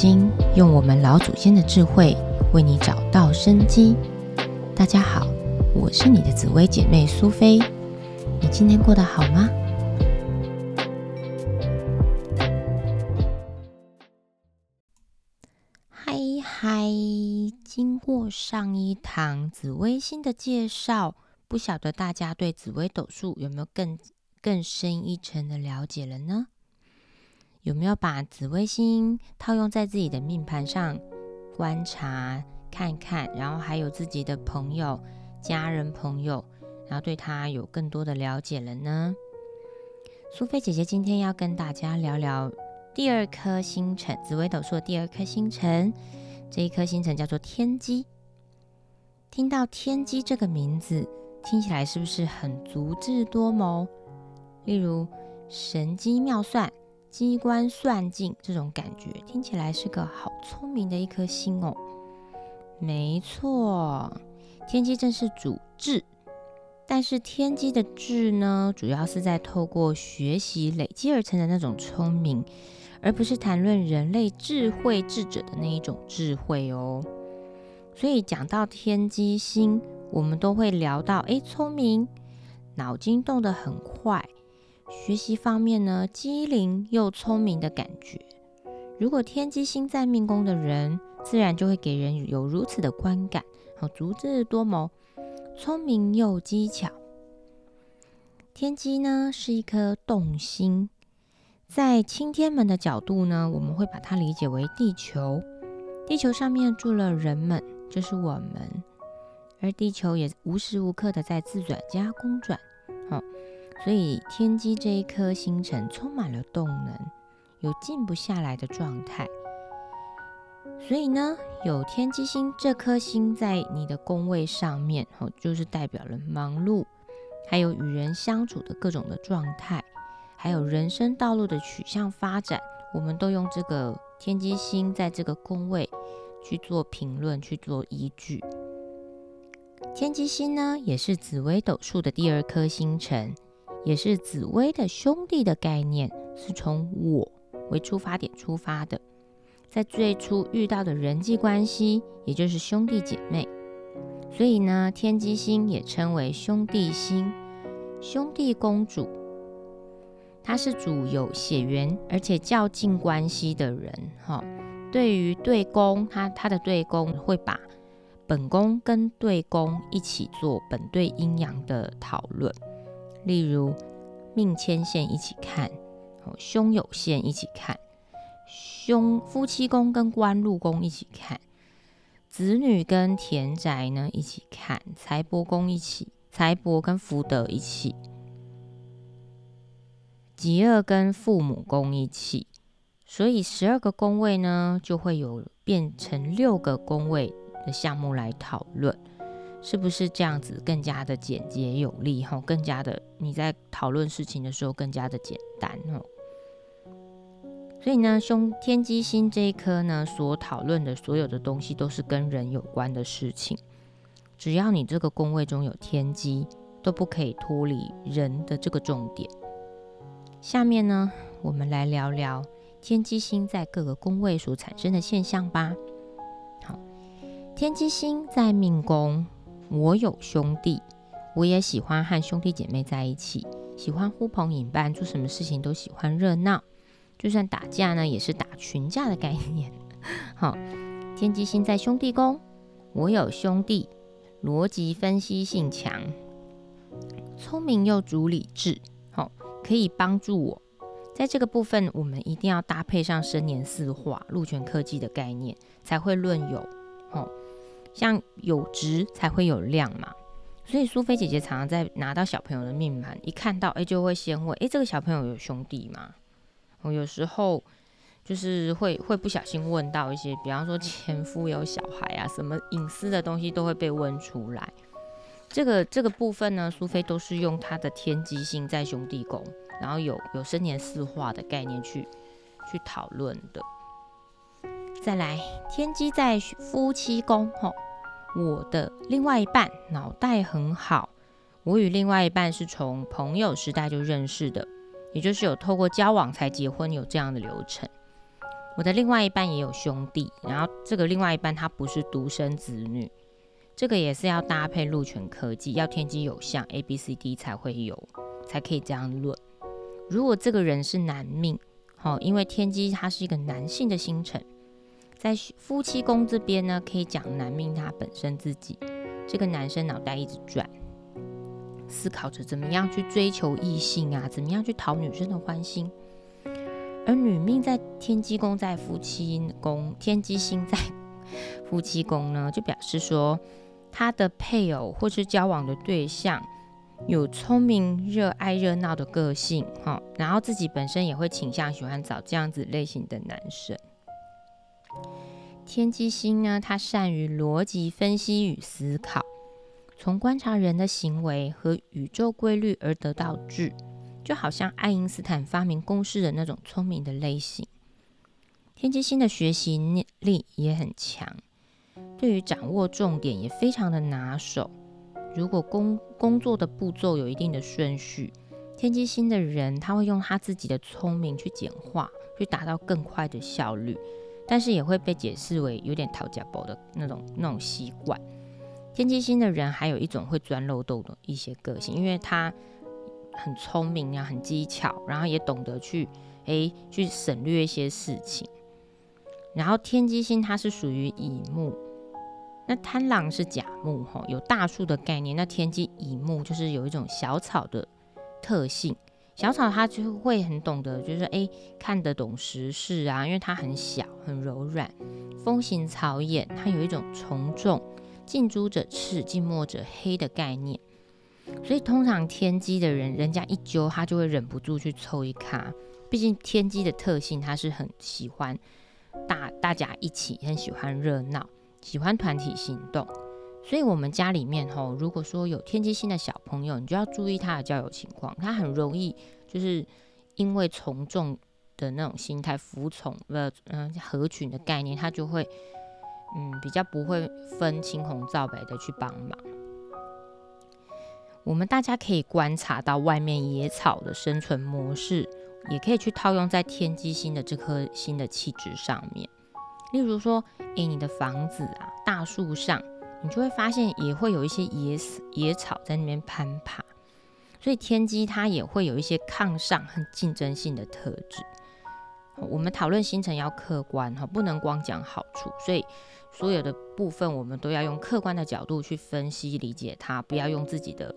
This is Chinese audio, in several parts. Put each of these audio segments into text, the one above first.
经，用我们老祖先的智慧为你找到生机。大家好，我是你的紫薇姐妹苏菲。你今天过得好吗？嗨嗨！经过上一堂紫微星的介绍，不晓得大家对紫微斗数有没有更更深一层的了解了呢？有没有把紫微星套用在自己的命盘上观察看看，然后还有自己的朋友、家人、朋友，然后对他有更多的了解了呢？苏菲姐姐今天要跟大家聊聊第二颗星辰，紫微斗数的第二颗星辰，这一颗星辰叫做天机。听到天机这个名字，听起来是不是很足智多谋？例如神机妙算。机关算尽这种感觉听起来是个好聪明的一颗星哦。没错，天机正是主智，但是天机的智呢，主要是在透过学习累积而成的那种聪明，而不是谈论人类智慧智者的那一种智慧哦。所以讲到天机星，我们都会聊到，哎，聪明，脑筋动得很快。学习方面呢，机灵又聪明的感觉。如果天机星在命宫的人，自然就会给人有如此的观感，好，足智多谋，聪明又机巧。天机呢是一颗动星，在青天门的角度呢，我们会把它理解为地球。地球上面住了人们，就是我们，而地球也无时无刻的在自转加公转，所以天机这一颗星辰充满了动能，有静不下来的状态。所以呢，有天机星这颗星在你的宫位上面，哦，就是代表了忙碌，还有与人相处的各种的状态，还有人生道路的取向发展，我们都用这个天机星在这个宫位去做评论，去做依据。天机星呢，也是紫微斗数的第二颗星辰。也是紫薇的兄弟的概念，是从我为出发点出发的，在最初遇到的人际关系，也就是兄弟姐妹，所以呢，天机星也称为兄弟星、兄弟公主，他是主有血缘而且较近关系的人，哈。对于对宫，他他的对宫会把本宫跟对宫一起做本对阴阳的讨论。例如命牵线一起看，哦，兄友线一起看，兄夫妻宫跟官禄宫一起看，子女跟田宅呢一起看，财帛宫一起，财帛跟福德一起，吉厄跟父母宫一起，所以十二个宫位呢就会有变成六个宫位的项目来讨论。是不是这样子更加的简洁有力？哈，更加的你在讨论事情的时候更加的简单哦。所以呢，兄天机星这一颗呢，所讨论的所有的东西都是跟人有关的事情。只要你这个宫位中有天机，都不可以脱离人的这个重点。下面呢，我们来聊聊天机星在各个宫位所产生的现象吧。好，天机星在命宫。我有兄弟，我也喜欢和兄弟姐妹在一起，喜欢呼朋引伴，做什么事情都喜欢热闹。就算打架呢，也是打群架的概念。好，天机星在兄弟宫，我有兄弟，逻辑分析性强，聪明又主理智，好，可以帮助我。在这个部分，我们一定要搭配上生年四化、禄权科技的概念，才会论有。好。像有值才会有量嘛，所以苏菲姐姐常常在拿到小朋友的命盘，一看到哎就会先问，哎这个小朋友有兄弟吗？我有时候就是会会不小心问到一些，比方说前夫有小孩啊，什么隐私的东西都会被问出来。这个这个部分呢，苏菲都是用她的天机星在兄弟宫，然后有有生年四化的概念去去讨论的。再来，天机在夫妻宫，吼。我的另外一半脑袋很好，我与另外一半是从朋友时代就认识的，也就是有透过交往才结婚，有这样的流程。我的另外一半也有兄弟，然后这个另外一半他不是独生子女，这个也是要搭配鹿泉科技，要天机有相 A B C D 才会有，才可以这样论。如果这个人是男命，好，因为天机它是一个男性的星辰，在夫妻宫这边呢，可以讲男命他本身自己，这个男生脑袋一直转。思考着怎么样去追求异性啊，怎么样去讨女生的欢心。而女命在天机宫，在夫妻宫，天机星在 夫妻宫呢，就表示说，他的配偶或是交往的对象有聪明、热爱热闹的个性，哈，然后自己本身也会倾向喜欢找这样子类型的男生。天机星呢，他善于逻辑分析与思考。从观察人的行为和宇宙规律而得到智，就好像爱因斯坦发明公式的那种聪明的类型。天机星的学习力也很强，对于掌握重点也非常的拿手。如果工工作的步骤有一定的顺序，天机星的人他会用他自己的聪明去简化，去达到更快的效率，但是也会被解释为有点讨价包的那种那种习惯。天机星的人还有一种会钻漏洞的一些个性，因为他很聪明啊，很机巧，然后也懂得去诶去省略一些事情。然后天机星它是属于乙木，那贪狼是甲木吼，有大树的概念。那天机乙木就是有一种小草的特性，小草它就会很懂得，就是诶看得懂时事啊，因为它很小很柔软，风行草偃，它有一种从众。近朱者赤，近墨者黑的概念，所以通常天机的人，人家一揪他就会忍不住去凑一卡。毕竟天机的特性，他是很喜欢大大家一起，很喜欢热闹，喜欢团体行动。所以，我们家里面吼，如果说有天机星的小朋友，你就要注意他的交友情况。他很容易就是因为从众的那种心态，服从呃嗯合群的概念，他就会。嗯，比较不会分青红皂白的去帮忙。我们大家可以观察到外面野草的生存模式，也可以去套用在天机星的这颗星的气质上面。例如说，诶，你的房子啊，大树上，你就会发现也会有一些野野草在那边攀爬。所以天机它也会有一些抗上和竞争性的特质。我们讨论星辰要客观哈，不能光讲好处，所以。所有的部分，我们都要用客观的角度去分析理解它，不要用自己的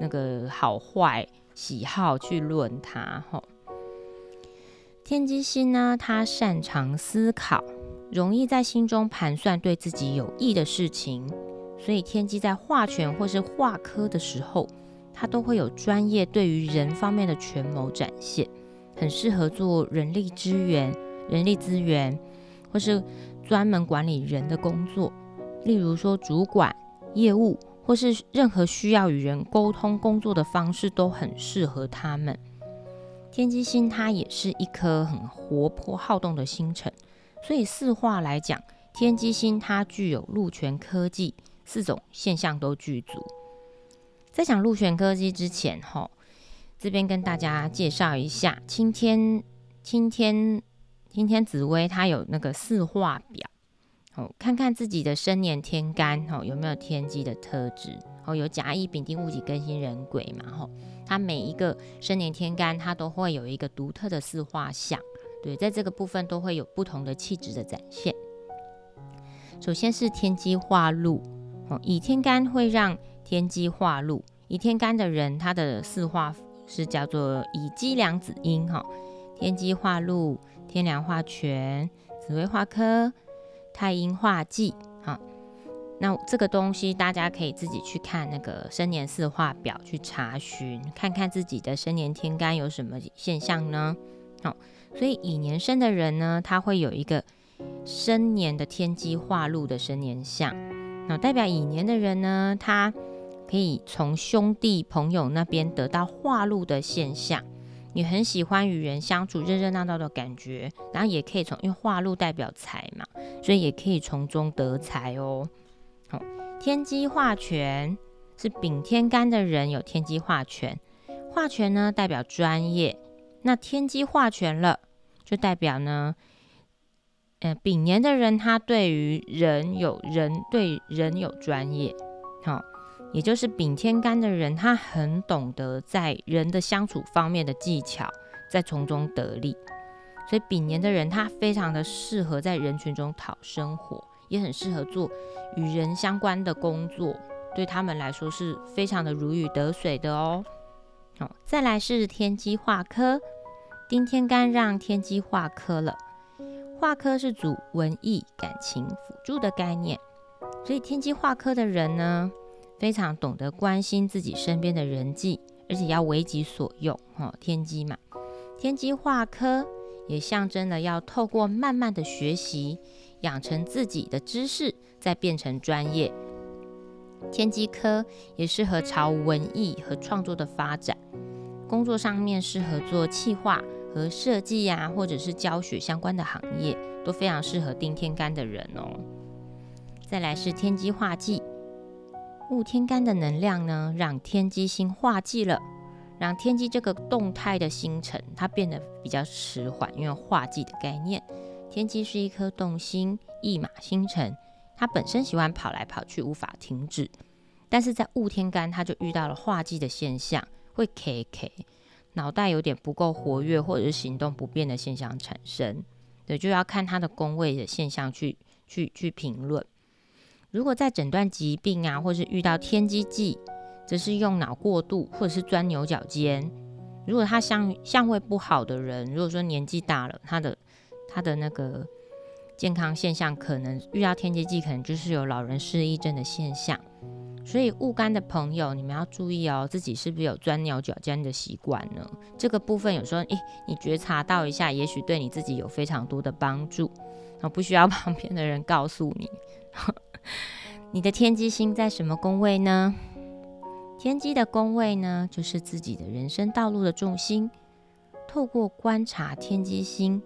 那个好坏喜好去论它。哈，天机星呢，他擅长思考，容易在心中盘算对自己有益的事情，所以天机在画权或是画科的时候，他都会有专业对于人方面的权谋展现，很适合做人力资源、人力资源或是。专门管理人的工作，例如说主管、业务，或是任何需要与人沟通工作的方式，都很适合他们。天机星它也是一颗很活泼好动的星辰，所以四化来讲，天机星它具有禄权科技四种现象都具足。在讲禄权科技之前，哈，这边跟大家介绍一下，今天今天。今天紫薇它有那个四化表，哦，看看自己的生年天干，哦，有没有天机的特质，哦，有甲乙丙丁戊己庚辛壬癸嘛，吼，它每一个生年天干它都会有一个独特的四化相，对，在这个部分都会有不同的气质的展现。首先是天机化禄，哦，乙天干会让天机化禄，乙天干的人他的四化是叫做乙基两子阴，哈，天机化禄。天梁化权，紫薇化科，太阴化忌，哈，那这个东西大家可以自己去看那个生年四化表去查询，看看自己的生年天干有什么现象呢？好，所以乙年生的人呢，他会有一个生年的天机化禄的生年相，那代表乙年的人呢，他可以从兄弟朋友那边得到化禄的现象。你很喜欢与人相处热热闹闹的感觉，然后也可以从因为化禄代表财嘛，所以也可以从中得财哦。好，天机化权是丙天干的人有天机化权，化权呢代表专业，那天机化权了就代表呢呃，丙年的人他对于人有人对人有专业，好，也就是丙天干的人，他很懂得在人的相处方面的技巧，在从中得利。所以丙年的人他非常的适合在人群中讨生活，也很适合做与人相关的工作，对他们来说是非常的如鱼得水的哦。好，再来是天机化科，丁天干让天机化科了。化科是主文艺、感情辅助的概念，所以天机化科的人呢，非常懂得关心自己身边的人际，而且要为己所用。哈，天机嘛，天机化科也象征了要透过慢慢的学习，养成自己的知识，再变成专业。天机科也适合朝文艺和创作的发展，工作上面适合做企划。和设计呀，或者是教学相关的行业，都非常适合丁天干的人哦。再来是天机化忌，戊天干的能量呢，让天机星化忌了，让天机这个动态的星辰，它变得比较迟缓，因为化忌的概念。天机是一颗动星，一马星辰，他本身喜欢跑来跑去，无法停止。但是在戊天干，他就遇到了化忌的现象，会 K K。脑袋有点不够活跃，或者是行动不便的现象产生，对，就要看他的宫位的现象去去去评论。如果在诊断疾病啊，或是遇到天机忌，则是用脑过度，或者是钻牛角尖。如果他相相位不好的人，如果说年纪大了，他的他的那个健康现象可能遇到天机忌，可能就是有老人失忆症的现象。所以戊干的朋友，你们要注意哦，自己是不是有钻牛角尖的习惯呢？这个部分有时候，诶，你觉察到一下，也许对你自己有非常多的帮助。啊，不需要 旁边的人告诉你。你的天机星在什么宫位呢？天机的宫位呢，就是自己的人生道路的重心。透过观察天机星，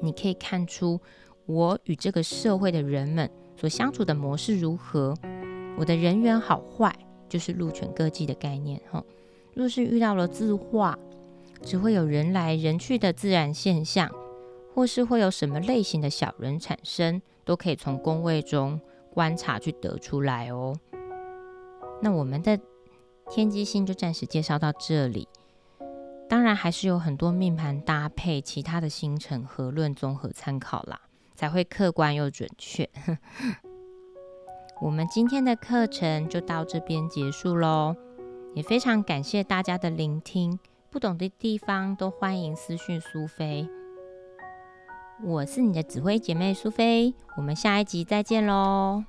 你可以看出我与这个社会的人们所相处的模式如何。我的人缘好坏，就是禄犬各忌的概念哈。若是遇到了字画，只会有人来人去的自然现象，或是会有什么类型的小人产生，都可以从宫位中观察去得出来哦。那我们的天机星就暂时介绍到这里，当然还是有很多命盘搭配其他的星辰合论综合参考啦，才会客观又准确。我们今天的课程就到这边结束喽，也非常感谢大家的聆听。不懂的地方都欢迎私讯苏菲，我是你的指挥姐妹苏菲，我们下一集再见喽。